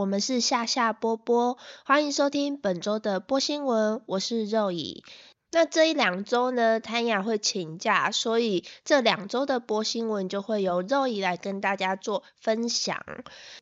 我们是夏夏波波，欢迎收听本周的波新闻，我是肉乙。那这一两周呢，谭雅会请假，所以这两周的播新闻就会由肉姨来跟大家做分享。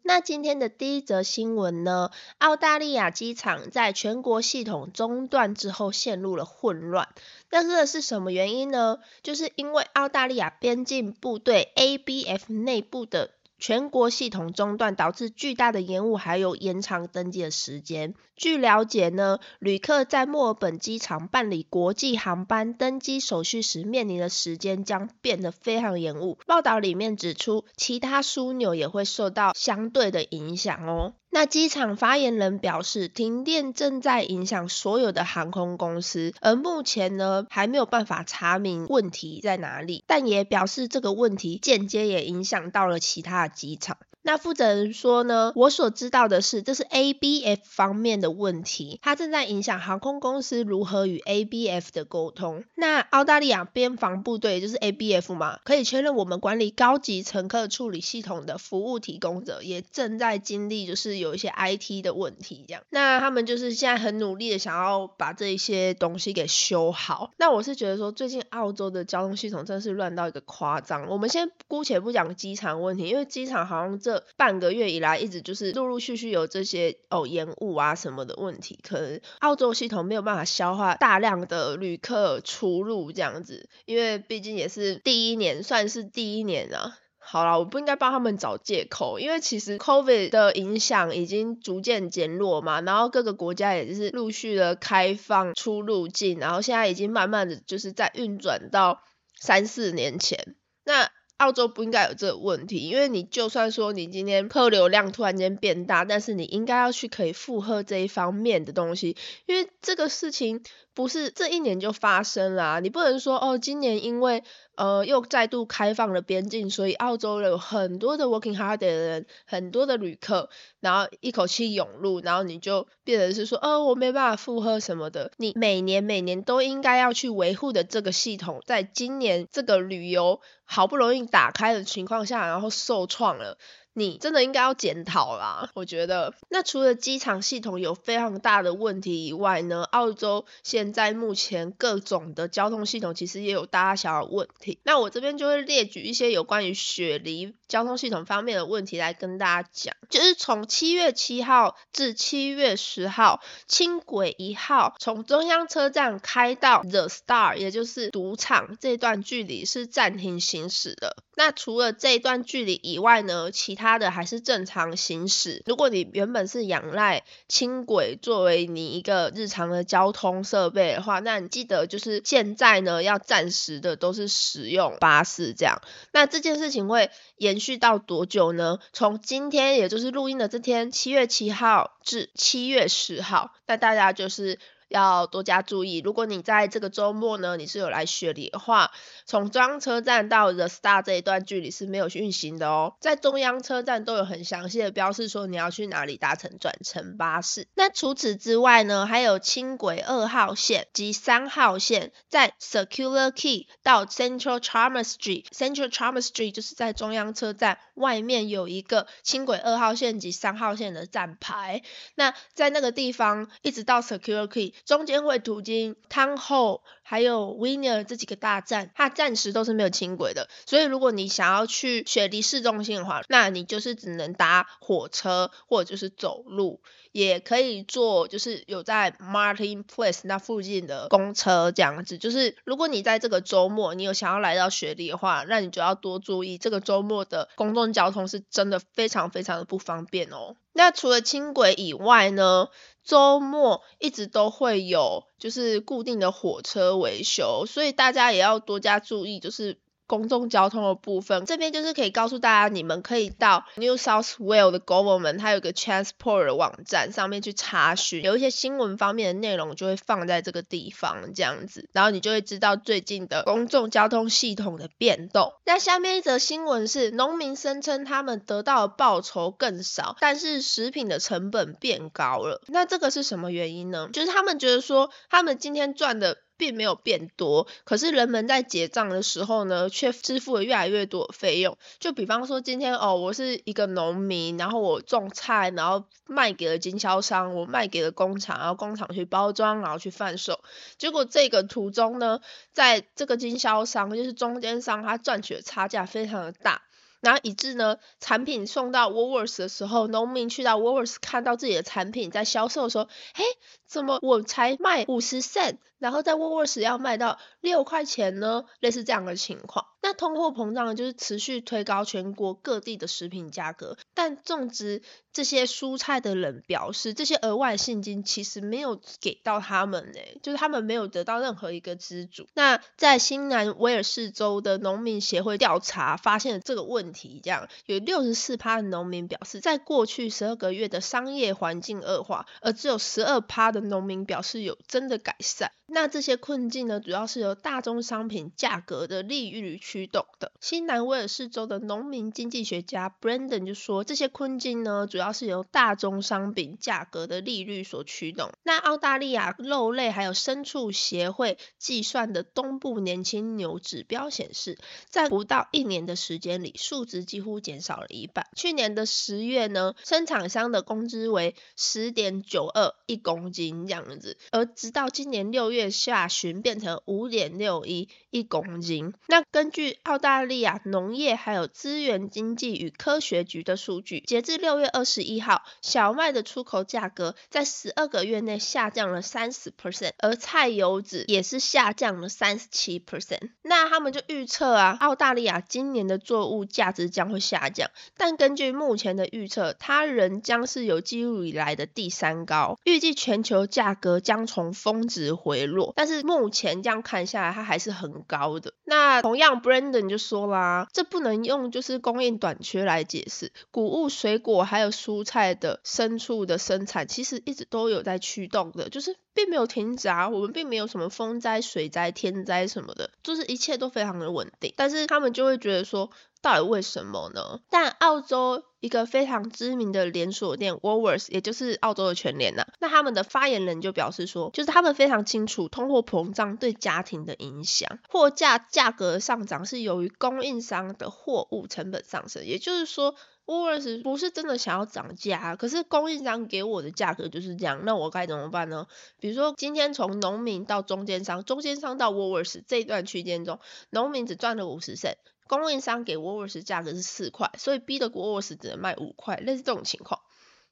那今天的第一则新闻呢，澳大利亚机场在全国系统中断之后陷入了混乱。那这是什么原因呢？就是因为澳大利亚边境部队 ABF 内部的。全国系统中断导致巨大的延误，还有延长登机的时间。据了解呢，旅客在墨尔本机场办理国际航班登机手续时面临的时间将变得非常延误。报道里面指出，其他枢纽也会受到相对的影响哦。那机场发言人表示，停电正在影响所有的航空公司，而目前呢还没有办法查明问题在哪里，但也表示这个问题间接也影响到了其他的机场。那负责人说呢，我所知道的是，这是 ABF 方面的问题，它正在影响航空公司如何与 ABF 的沟通。那澳大利亚边防部队就是 ABF 嘛，可以确认我们管理高级乘客处理系统的服务提供者也正在经历就是有一些 IT 的问题这样。那他们就是现在很努力的想要把这一些东西给修好。那我是觉得说，最近澳洲的交通系统真是乱到一个夸张。我们先姑且不讲机场问题，因为机场好像这半个月以来，一直就是陆陆续续有这些哦延误啊什么的问题，可能澳洲系统没有办法消化大量的旅客出入这样子，因为毕竟也是第一年，算是第一年啊。好啦，我不应该帮他们找借口，因为其实 COVID 的影响已经逐渐减弱嘛，然后各个国家也就是陆续的开放出入境，然后现在已经慢慢的就是在运转到三四年前，那。澳洲不应该有这个问题，因为你就算说你今天客流量突然间变大，但是你应该要去可以负荷这一方面的东西，因为这个事情不是这一年就发生啦，你不能说哦，今年因为呃又再度开放了边境，所以澳洲有很多的 working hard 的人，很多的旅客，然后一口气涌入，然后你就变成是说，呃，我没办法负荷什么的，你每年每年都应该要去维护的这个系统，在今年这个旅游。好不容易打开的情况下，然后受创了。你真的应该要检讨啦，我觉得。那除了机场系统有非常大的问题以外呢，澳洲现在目前各种的交通系统其实也有大小的问题。那我这边就会列举一些有关于雪梨交通系统方面的问题来跟大家讲。就是从七月七号至七月十号，轻轨一号从中央车站开到 The Star，也就是赌场这段距离是暂停行驶的。那除了这一段距离以外呢，其他的还是正常行驶。如果你原本是仰赖轻轨作为你一个日常的交通设备的话，那你记得就是现在呢要暂时的都是使用巴士这样。那这件事情会延续到多久呢？从今天也就是录音的这天，七月七号至七月十号，那大家就是。要多加注意，如果你在这个周末呢，你是有来雪梨的话，从中央车站到 The Star 这一段距离是没有运行的哦。在中央车站都有很详细的标示说你要去哪里搭乘转乘巴士。那除此之外呢，还有轻轨二号线及三号线，在 Circular Quay 到 Central Charmer Street。Central Charmer Street 就是在中央车站外面有一个轻轨二号线及三号线的站牌。那在那个地方一直到 Circular Quay。中间会途经汤后还有 Winner 这几个大站，它暂时都是没有轻轨的，所以如果你想要去雪梨市中心的话，那你就是只能搭火车或者就是走路，也可以坐就是有在 Martin Place 那附近的公车这样子。就是如果你在这个周末你有想要来到雪梨的话，那你就要多注意这个周末的公共交通是真的非常非常的不方便哦。那除了轻轨以外呢，周末一直都会有就是固定的火车维修，所以大家也要多加注意，就是。公众交通的部分，这边就是可以告诉大家，你们可以到 New South Wales 的 Government，它有个 Transport 的网站上面去查询，有一些新闻方面的内容就会放在这个地方这样子，然后你就会知道最近的公众交通系统的变动。那下面一则新闻是，农民声称他们得到的报酬更少，但是食品的成本变高了。那这个是什么原因呢？就是他们觉得说，他们今天赚的。并没有变多，可是人们在结账的时候呢，却支付了越来越多的费用。就比方说，今天哦，我是一个农民，然后我种菜，然后卖给了经销商，我卖给了工厂，然后工厂去包装，然后去贩售。结果这个途中呢，在这个经销商就是中间商，他赚取的差价非常的大。然后以致呢，产品送到 Woolworths 的时候，农民去到 Woolworths 看到自己的产品在销售，的时候，嘿，怎么我才卖五十 cent，然后在 Woolworths 要卖到六块钱呢？类似这样的情况。那通货膨胀就是持续推高全国各地的食品价格，但种植这些蔬菜的人表示，这些额外现金其实没有给到他们诶，就是他们没有得到任何一个资助。那在新南威尔士州的农民协会调查发现这个问题，这样有六十四趴的农民表示，在过去十二个月的商业环境恶化，而只有十二趴的农民表示有真的改善。那这些困境呢，主要是由大宗商品价格的利率驱动的。新南威尔士州的农民经济学家 Brandon 就说，这些困境呢，主要是由大宗商品价格的利率所驱动。那澳大利亚肉类还有牲畜协会计算的东部年轻牛指标显示，在不到一年的时间里，数值几乎减少了一半。去年的十月呢，生产商的工资为十点九二一公斤这样子，而直到今年六月。月下旬变成五点六一一公斤。那根据澳大利亚农业还有资源经济与科学局的数据，截至六月二十一号，小麦的出口价格在十二个月内下降了三十 percent，而菜油脂也是下降了三十七 percent。那他们就预测啊，澳大利亚今年的作物价值将会下降，但根据目前的预测，它仍将是有记录以来的第三高。预计全球价格将从峰值回。落，但是目前这样看下来，它还是很高的。那同样，Brandon 就说啦，这不能用就是供应短缺来解释。谷物、水果还有蔬菜的牲畜的生产，其实一直都有在驱动的，就是并没有停止啊。我们并没有什么风灾、水灾、天灾什么的，就是一切都非常的稳定。但是他们就会觉得说。到底为什么呢？但澳洲一个非常知名的连锁店 Woolworths，也就是澳洲的全联呐，那他们的发言人就表示说，就是他们非常清楚通货膨胀对家庭的影响，货价价格上涨是由于供应商的货物成本上升，也就是说。W o o l s 不是真的想要涨价，可是供应商给我的价格就是这样，那我该怎么办呢？比如说今天从农民到中间商，中间商到 w o o l s 这一段区间中，农民只赚了五十 cent，供应商给 w o o l s 价格是四块，所以逼得 w o o l s 只能卖五块，类似这种情况。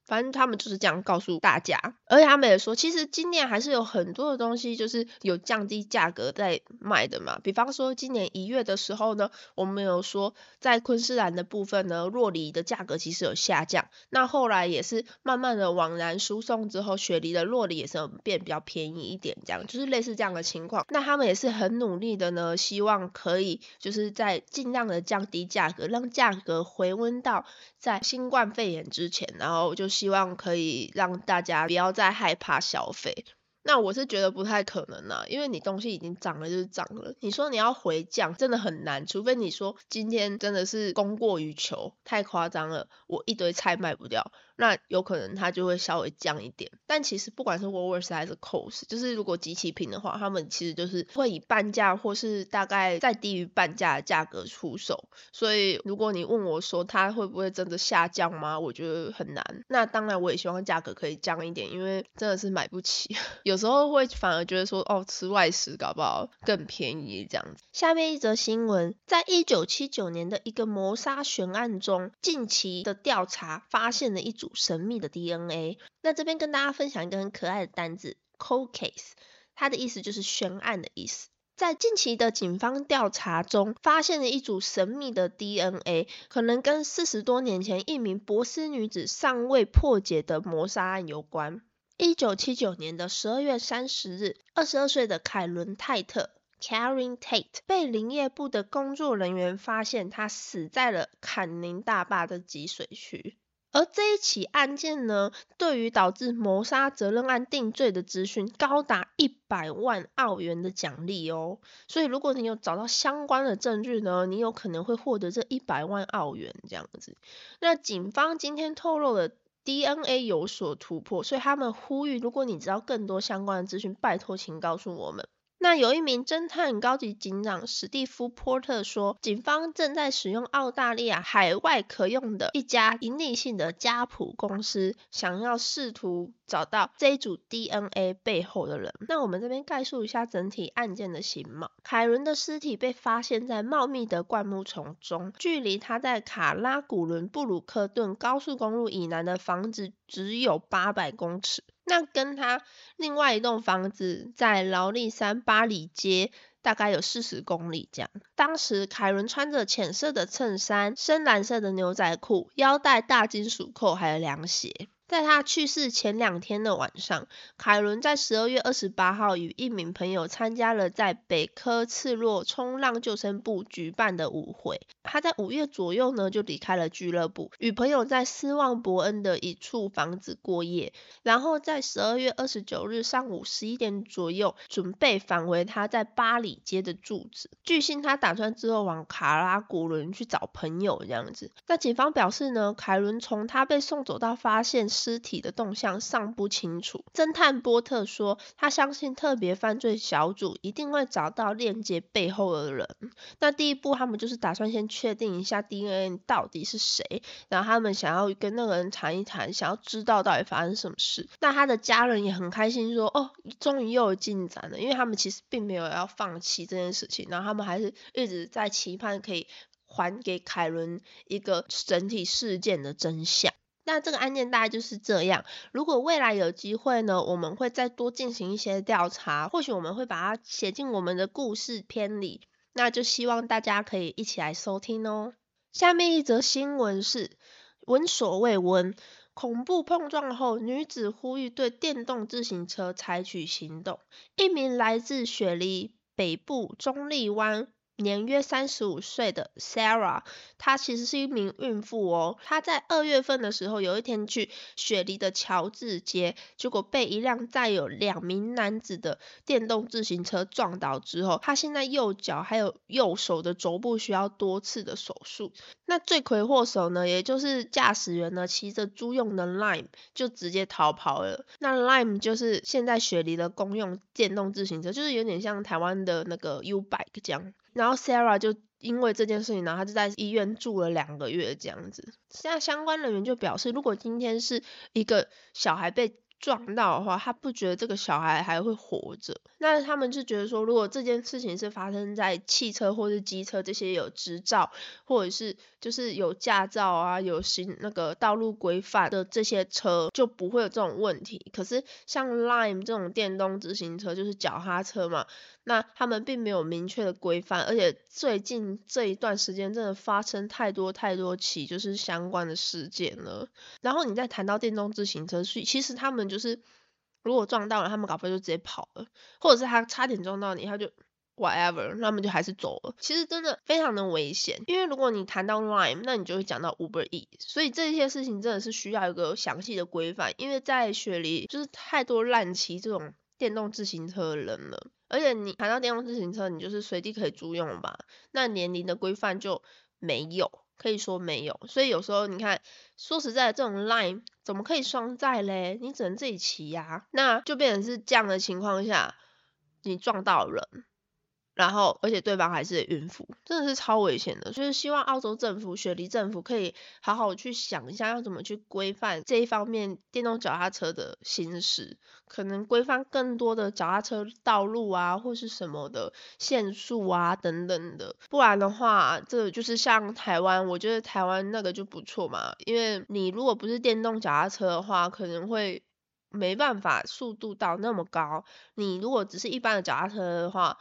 反正他们就是这样告诉大家，而且他们也说，其实今年还是有很多的东西就是有降低价格在卖的嘛。比方说今年一月的时候呢，我们有说在昆士兰的部分呢，洛梨的价格其实有下降。那后来也是慢慢的往南输送之后，雪梨的洛梨也是变比较便宜一点，这样就是类似这样的情况。那他们也是很努力的呢，希望可以就是在尽量的降低价格，让价格回温到在新冠肺炎之前，然后就是。希望可以让大家不要再害怕消费。那我是觉得不太可能啊，因为你东西已经涨了就是涨了，你说你要回降真的很难，除非你说今天真的是供过于求，太夸张了，我一堆菜卖不掉。那有可能它就会稍微降一点，但其实不管是 workers 还是 c o s 就是如果集齐品的话，他们其实就是会以半价或是大概再低于半价的价格出售。所以如果你问我说它会不会真的下降吗？我觉得很难。那当然我也希望价格可以降一点，因为真的是买不起。有时候会反而觉得说哦吃外食搞不好更便宜这样子。下面一则新闻，在一九七九年的一个谋杀悬案中，近期的调查发现了一组。神秘的 DNA，那这边跟大家分享一个很可爱的单字，cold case，它的意思就是悬案的意思。在近期的警方调查中，发现了一组神秘的 DNA，可能跟四十多年前一名博斯女子尚未破解的谋杀案有关。一九七九年的十二月三十日，二十二岁的凯伦泰特。Karen Tate 被林业部的工作人员发现，她死在了坎宁大坝的集水区。而这一起案件呢，对于导致谋杀责任案定罪的资讯，高达一百万澳元的奖励哦。所以如果你有找到相关的证据呢，你有可能会获得这一百万澳元这样子。那警方今天透露了 DNA 有所突破，所以他们呼吁，如果你知道更多相关的资讯，拜托请告诉我们。那有一名侦探高级警长史蒂夫·波特说，警方正在使用澳大利亚海外可用的一家盈利性的家谱公司，想要试图找到这一组 DNA 背后的人。那我们这边概述一下整体案件的形貌：凯伦的尸体被发现在茂密的灌木丛中，距离他在卡拉古伦布鲁克顿高速公路以南的房子只有八百公尺。那跟他另外一栋房子在劳力山巴里街大概有四十公里这样。当时凯伦穿着浅色的衬衫、深蓝色的牛仔裤，腰带大金属扣，还有凉鞋。在他去世前两天的晚上，凯伦在十二月二十八号与一名朋友参加了在北科次洛冲浪救生部举办的舞会。他在五月左右呢就离开了俱乐部，与朋友在斯旺伯恩的一处房子过夜，然后在十二月二十九日上午十一点左右准备返回他在巴里街的住址。据信他打算之后往卡拉古伦去找朋友这样子。那警方表示呢，凯伦从他被送走到发现。尸体的动向尚不清楚。侦探波特说，他相信特别犯罪小组一定会找到链接背后的人。那第一步，他们就是打算先确定一下 DNA 到底是谁，然后他们想要跟那个人谈一谈，想要知道到底发生什么事。那他的家人也很开心，说哦，终于又有进展了，因为他们其实并没有要放弃这件事情，然后他们还是一直在期盼可以还给凯伦一个整体事件的真相。那这个案件大概就是这样。如果未来有机会呢，我们会再多进行一些调查，或许我们会把它写进我们的故事篇里。那就希望大家可以一起来收听哦。下面一则新闻是闻所未闻，恐怖碰撞后，女子呼吁对电动自行车采取行动。一名来自雪梨北部中立湾。年约三十五岁的 Sarah，她其实是一名孕妇哦。她在二月份的时候，有一天去雪梨的乔治街，结果被一辆载有两名男子的电动自行车撞倒之后，她现在右脚还有右手的肘部需要多次的手术。那罪魁祸首呢，也就是驾驶员呢，骑着租用的 Lime 就直接逃跑了。那 Lime 就是现在雪梨的公用电动自行车，就是有点像台湾的那个 U Bike 这样。然后 Sarah 就因为这件事情，然后他就在医院住了两个月这样子。现在相关人员就表示，如果今天是一个小孩被撞到的话，他不觉得这个小孩还会活着。那他们就觉得说，如果这件事情是发生在汽车或是机车这些有执照或者是就是有驾照啊、有行那个道路规范的这些车，就不会有这种问题。可是像 Lime 这种电动自行车，就是脚踏车嘛，那他们并没有明确的规范，而且最近这一段时间真的发生太多太多起就是相关的事件了。然后你再谈到电动自行车，所以其实他们就是，如果撞到了，他们搞不好就直接跑了，或者是他差点撞到你，他就 whatever，那么就还是走了。其实真的非常的危险，因为如果你谈到 Lime，那你就会讲到 Uber E，所以这些事情真的是需要一个详细的规范，因为在雪梨就是太多滥骑这种电动自行车的人了，而且你谈到电动自行车，你就是随地可以租用吧，那年龄的规范就没有。可以说没有，所以有时候你看，说实在，这种 line 怎么可以双载嘞？你只能自己骑呀，那就变成是这样的情况下，你撞到人。然后，而且对方还是孕妇，真的是超危险的。就是希望澳洲政府、雪梨政府可以好好去想一下，要怎么去规范这一方面电动脚踏车的行驶，可能规范更多的脚踏车道路啊，或是什么的限速啊等等的。不然的话，这就是像台湾，我觉得台湾那个就不错嘛，因为你如果不是电动脚踏车的话，可能会没办法速度到那么高。你如果只是一般的脚踏车的话，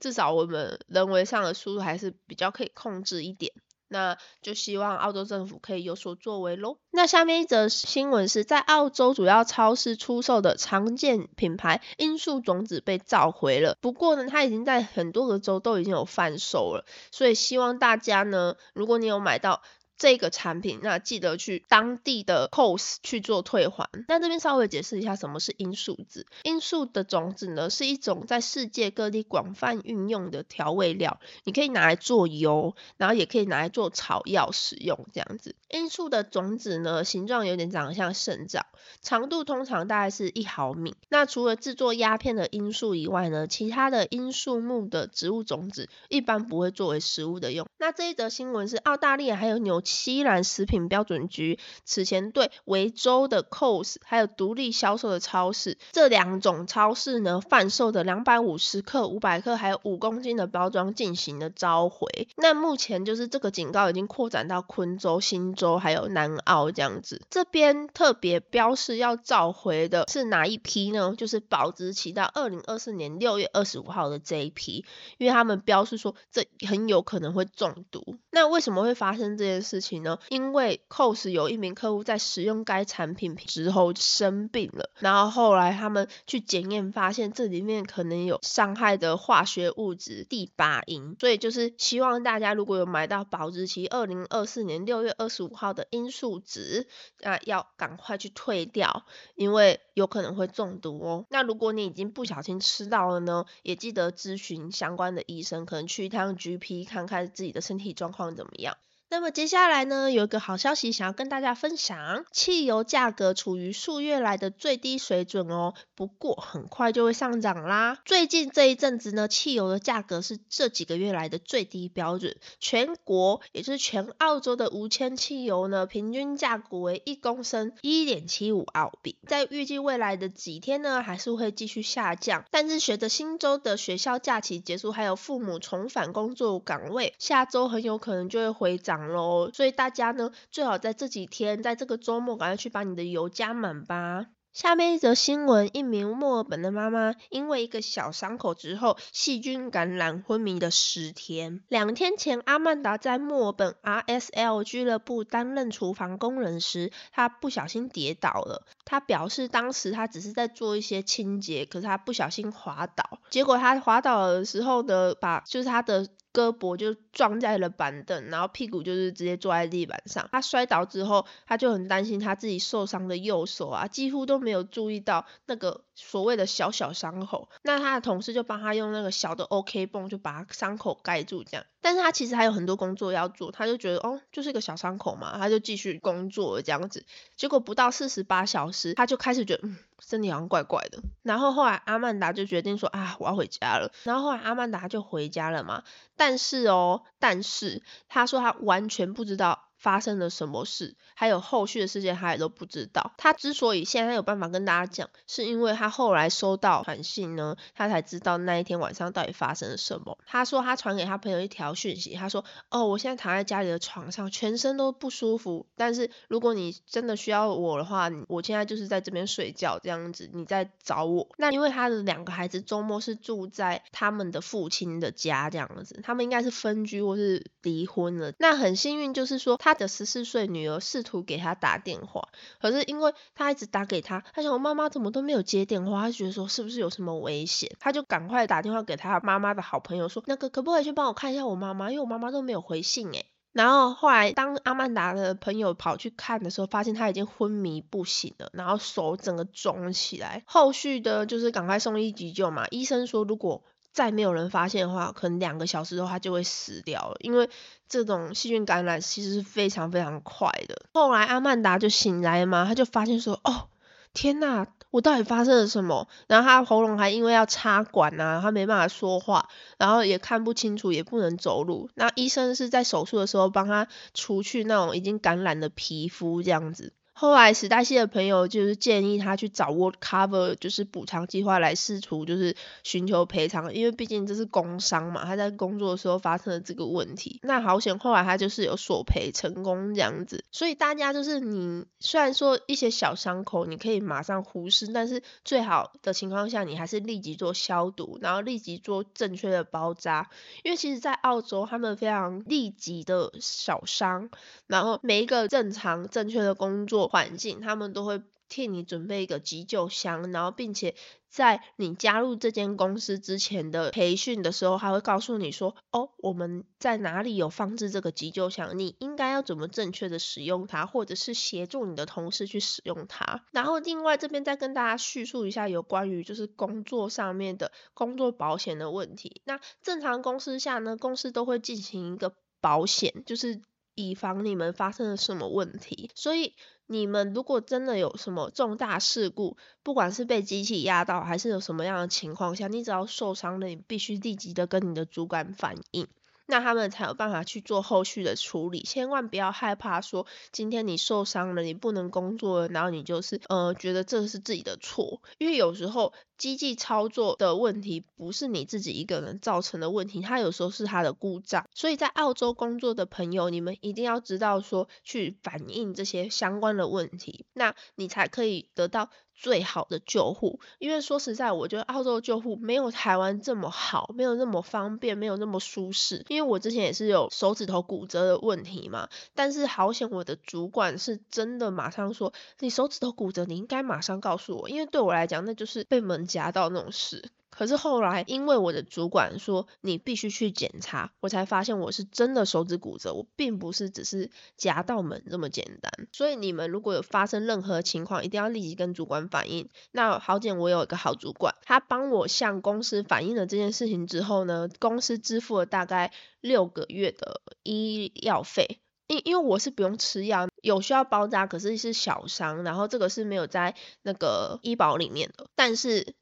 至少我们人为上的输入还是比较可以控制一点，那就希望澳洲政府可以有所作为喽。那下面一则新闻是在澳洲主要超市出售的常见品牌罂粟种子被召回了，不过呢，它已经在很多个州都已经有贩售了，所以希望大家呢，如果你有买到。这个产品，那记得去当地的 COS 去做退还。那这边稍微解释一下什么是罂粟籽。罂粟的种子呢，是一种在世界各地广泛运用的调味料，你可以拿来做油，然后也可以拿来做草药使用这样子。罂粟的种子呢，形状有点长得像肾脏，长度通常大概是一毫米。那除了制作鸦片的罂粟以外呢，其他的罂粟木的植物种子一般不会作为食物的用。那这一则新闻是澳大利亚还有纽西兰食品标准局此前对维州的 COS 还有独立销售的超市这两种超市呢贩售的两百五十克、五百克还有五公斤的包装进行了召回。那目前就是这个警告已经扩展到昆州、新州还有南澳这样子。这边特别标示要召回的是哪一批呢？就是保质期到二零二四年六月二十五号的这一批，因为他们标示说这很有可能会中毒。那为什么会发生这件事事情呢？因为 COS 有一名客户在使用该产品之后生病了，然后后来他们去检验发现这里面可能有伤害的化学物质第八因，所以就是希望大家如果有买到保质期二零二四年六月二十五号的罂粟籽，那要赶快去退掉，因为有可能会中毒哦。那如果你已经不小心吃到了呢，也记得咨询相关的医生，可能去一趟 GP 看看自己的身体状况怎么样。那么接下来呢，有一个好消息想要跟大家分享，汽油价格处于数月来的最低水准哦，不过很快就会上涨啦。最近这一阵子呢，汽油的价格是这几个月来的最低标准，全国也就是全澳洲的无铅汽油呢，平均价格为一公升一点七五澳币，在预计未来的几天呢，还是会继续下降。但是随着新州的学校假期结束，还有父母重返工作岗位，下周很有可能就会回涨。喽，所以大家呢，最好在这几天，在这个周末，赶快去把你的油加满吧。下面一则新闻，一名墨尔本的妈妈因为一个小伤口之后细菌感染昏迷了十天。两天前，阿曼达在墨尔本 RSL 俱乐部担任厨房工人时，她不小心跌倒了。她表示，当时她只是在做一些清洁，可是她不小心滑倒，结果她滑倒的时候呢，把就是她的。胳膊就撞在了板凳，然后屁股就是直接坐在地板上。他摔倒之后，他就很担心他自己受伤的右手啊，几乎都没有注意到那个所谓的小小伤口。那他的同事就帮他用那个小的 OK 绷，就把伤口盖住这样。但是他其实还有很多工作要做，他就觉得哦，就是一个小伤口嘛，他就继续工作这样子。结果不到四十八小时，他就开始觉得嗯，身体好像怪怪的。然后后来阿曼达就决定说啊，我要回家了。然后后来阿曼达就回家了嘛。但是哦，但是他说他完全不知道。发生了什么事，还有后续的事件，他也都不知道。他之所以现在有办法跟大家讲，是因为他后来收到短信呢，他才知道那一天晚上到底发生了什么。他说他传给他朋友一条讯息，他说：“哦，我现在躺在家里的床上，全身都不舒服。但是如果你真的需要我的话，我现在就是在这边睡觉这样子，你在找我。那因为他的两个孩子周末是住在他们的父亲的家这样子，他们应该是分居或是离婚了。那很幸运就是说他。的十四岁女儿试图给他打电话，可是因为他一直打给他，他想我妈妈怎么都没有接电话，他觉得说是不是有什么危险，他就赶快打电话给他妈妈的好朋友说，那个可不可以去帮我看一下我妈妈，因为我妈妈都没有回信诶。然后后来当阿曼达的朋友跑去看的时候，发现他已经昏迷不醒了，然后手整个肿起来，后续的就是赶快送医急救嘛，医生说如果再没有人发现的话，可能两个小时的话就会死掉了，因为这种细菌感染其实是非常非常快的。后来阿曼达就醒来嘛，他就发现说，哦，天呐，我到底发生了什么？然后他喉咙还因为要插管啊，他没办法说话，然后也看不清楚，也不能走路。那医生是在手术的时候帮他除去那种已经感染的皮肤这样子。后来史黛西的朋友就是建议他去找 World Cover，就是补偿计划来试图就是寻求赔偿，因为毕竟这是工伤嘛，他在工作的时候发生了这个问题。那好险，后来他就是有索赔成功这样子。所以大家就是你虽然说一些小伤口你可以马上忽视，但是最好的情况下你还是立即做消毒，然后立即做正确的包扎。因为其实，在澳洲他们非常立即的小伤，然后每一个正常正确的工作。环境，他们都会替你准备一个急救箱，然后并且在你加入这间公司之前的培训的时候，还会告诉你说，哦，我们在哪里有放置这个急救箱，你应该要怎么正确的使用它，或者是协助你的同事去使用它。然后另外这边再跟大家叙述一下有关于就是工作上面的工作保险的问题。那正常公司下呢，公司都会进行一个保险，就是以防你们发生了什么问题，所以。你们如果真的有什么重大事故，不管是被机器压到，还是有什么样的情况下，你只要受伤了，你必须立即的跟你的主管反映。那他们才有办法去做后续的处理，千万不要害怕说今天你受伤了，你不能工作，然后你就是呃觉得这是自己的错，因为有时候机器操作的问题不是你自己一个人造成的问题，它有时候是它的故障，所以在澳洲工作的朋友，你们一定要知道说去反映这些相关的问题，那你才可以得到。最好的救护，因为说实在，我觉得澳洲救护没有台湾这么好，没有那么方便，没有那么舒适。因为我之前也是有手指头骨折的问题嘛，但是好险我的主管是真的马上说，你手指头骨折，你应该马上告诉我，因为对我来讲，那就是被门夹到那种事。可是后来，因为我的主管说你必须去检查，我才发现我是真的手指骨折，我并不是只是夹到门这么简单。所以你们如果有发生任何情况，一定要立即跟主管反映。那好简，我有一个好主管，他帮我向公司反映了这件事情之后呢，公司支付了大概六个月的医药费。因因为我是不用吃药，有需要包扎，可是是小伤，然后这个是没有在那个医保里面的，但是。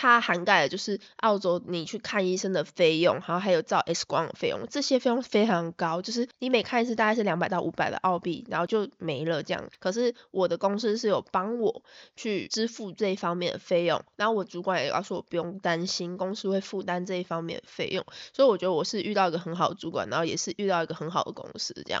它涵盖的就是澳洲你去看医生的费用，然后还有照 X 光的费用，这些费用非常高，就是你每看一次大概是两百到五百的澳币，然后就没了这样。可是我的公司是有帮我去支付这一方面的费用，然后我主管也告诉我不用担心，公司会负担这一方面的费用，所以我觉得我是遇到一个很好的主管，然后也是遇到一个很好的公司这样。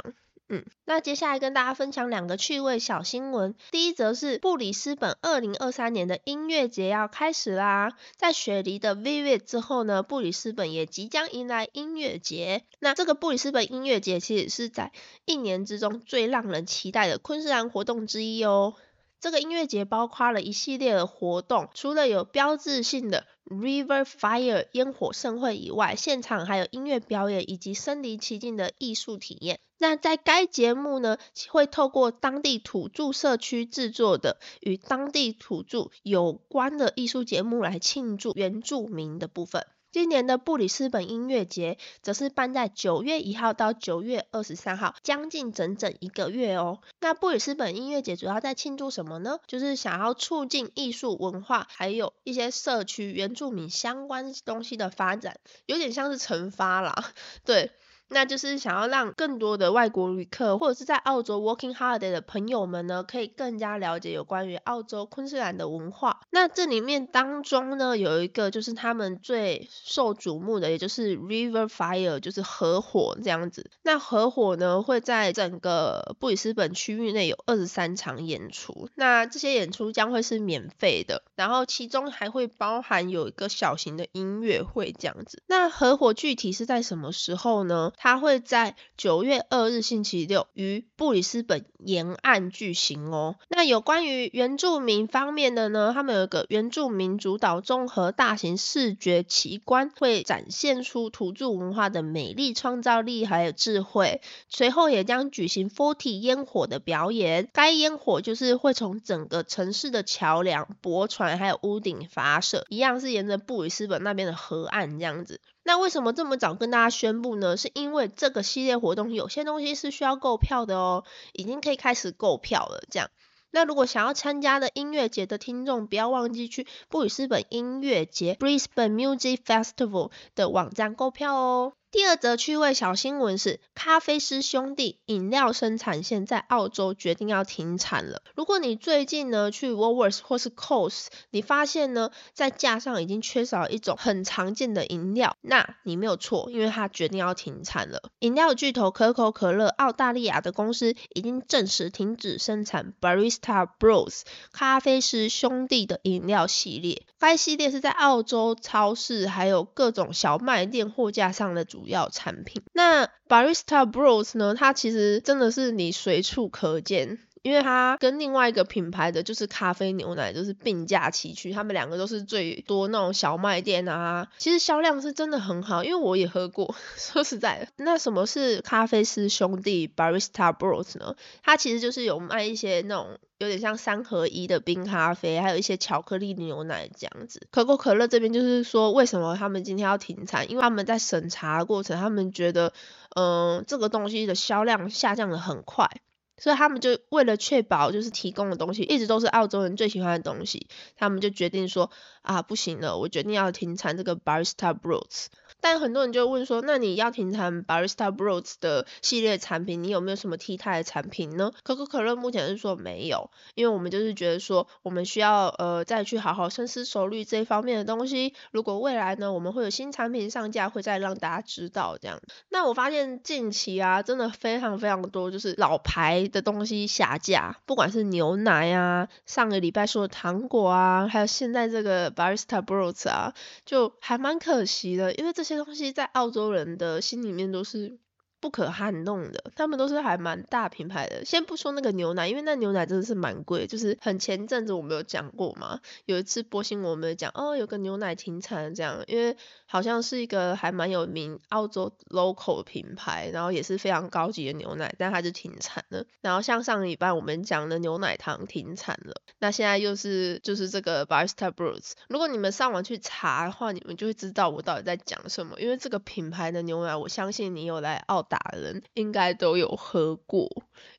嗯，那接下来跟大家分享两个趣味小新闻。第一则是布里斯本二零二三年的音乐节要开始啦，在雪梨的 Vivid 之后呢，布里斯本也即将迎来音乐节。那这个布里斯本音乐节其实是在一年之中最让人期待的昆士兰活动之一哦。这个音乐节包括了一系列的活动，除了有标志性的 River Fire 烟火盛会以外，现场还有音乐表演以及身临其境的艺术体验。那在该节目呢，会透过当地土著社区制作的与当地土著有关的艺术节目来庆祝原住民的部分。今年的布里斯本音乐节则是办在九月一号到九月二十三号，将近整整一个月哦。那布里斯本音乐节主要在庆祝什么呢？就是想要促进艺术文化，还有一些社区原住民相关东西的发展，有点像是惩罚啦，对。那就是想要让更多的外国旅客，或者是在澳洲 working holiday 的朋友们呢，可以更加了解有关于澳洲昆士兰的文化。那这里面当中呢，有一个就是他们最受瞩目的，也就是 River Fire，就是河火这样子。那河火呢，会在整个布里斯本区域内有二十三场演出。那这些演出将会是免费的，然后其中还会包含有一个小型的音乐会这样子。那河火具体是在什么时候呢？它会在九月二日星期六于布里斯本沿岸举行哦。那有关于原住民方面的呢，他们有一个原住民主导综合大型视觉奇观，会展现出土著文化的美丽、创造力还有智慧。随后也将举行 Forty 烟火的表演，该烟火就是会从整个城市的桥梁、驳船还有屋顶发射，一样是沿着布里斯本那边的河岸这样子。那为什么这么早跟大家宣布呢？是因为这个系列活动有些东西是需要购票的哦，已经可以开始购票了。这样，那如果想要参加的音乐节的听众，不要忘记去布里斯本音乐节 （Brisbane Music Festival） 的网站购票哦。第二则趣味小新闻是，咖啡师兄弟饮料生产线在澳洲决定要停产了。如果你最近呢去 Woolworths 或是 Coles，你发现呢在架上已经缺少一种很常见的饮料，那你没有错，因为它决定要停产了。饮料巨头可口可乐澳大利亚的公司已经正式停止生产 Barista Bros 咖啡师兄弟的饮料系列。该系列是在澳洲超市还有各种小卖店货架上的主。主要产品，那 Barista Bros 呢？它其实真的是你随处可见。因为它跟另外一个品牌的就是咖啡牛奶就是并驾齐驱，他们两个都是最多那种小卖店啊，其实销量是真的很好，因为我也喝过。说实在的，那什么是咖啡师兄弟 Barista Bros 呢？它其实就是有卖一些那种有点像三合一的冰咖啡，还有一些巧克力牛奶这样子。可口可乐这边就是说，为什么他们今天要停产？因为他们在审查过程，他们觉得，嗯，这个东西的销量下降的很快。所以他们就为了确保就是提供的东西一直都是澳洲人最喜欢的东西，他们就决定说啊不行了，我决定要停产这个 Barista Bros。但很多人就问说，那你要停产 Barista Bros 的系列产品，你有没有什么替代的产品呢？可口可乐目前是说没有，因为我们就是觉得说，我们需要呃再去好好深思熟虑这一方面的东西。如果未来呢，我们会有新产品上架，会再让大家知道这样。那我发现近期啊，真的非常非常多，就是老牌的东西下架，不管是牛奶啊，上个礼拜说的糖果啊，还有现在这个 Barista Bros 啊，就还蛮可惜的，因为。这些东西在澳洲人的心里面都是。不可撼动的，他们都是还蛮大品牌的。先不说那个牛奶，因为那牛奶真的是蛮贵，就是很前阵子我们有讲过嘛，有一次播新闻我们讲，哦，有个牛奶停产这样，因为好像是一个还蛮有名澳洲 local 品牌，然后也是非常高级的牛奶，但它就停产了。然后像上礼拜我们讲的牛奶糖停产了，那现在又是就是这个 Barista Bros。如果你们上网去查的话，你们就会知道我到底在讲什么，因为这个品牌的牛奶，我相信你有来澳。打人应该都有喝过，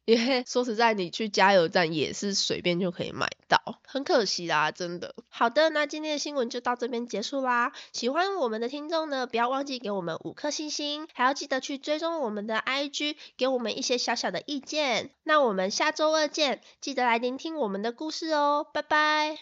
因为说实在，你去加油站也是随便就可以买到，很可惜啦，真的。好的，那今天的新闻就到这边结束啦。喜欢我们的听众呢，不要忘记给我们五颗星星，还要记得去追踪我们的 IG，给我们一些小小的意见。那我们下周二见，记得来聆听我们的故事哦，拜拜。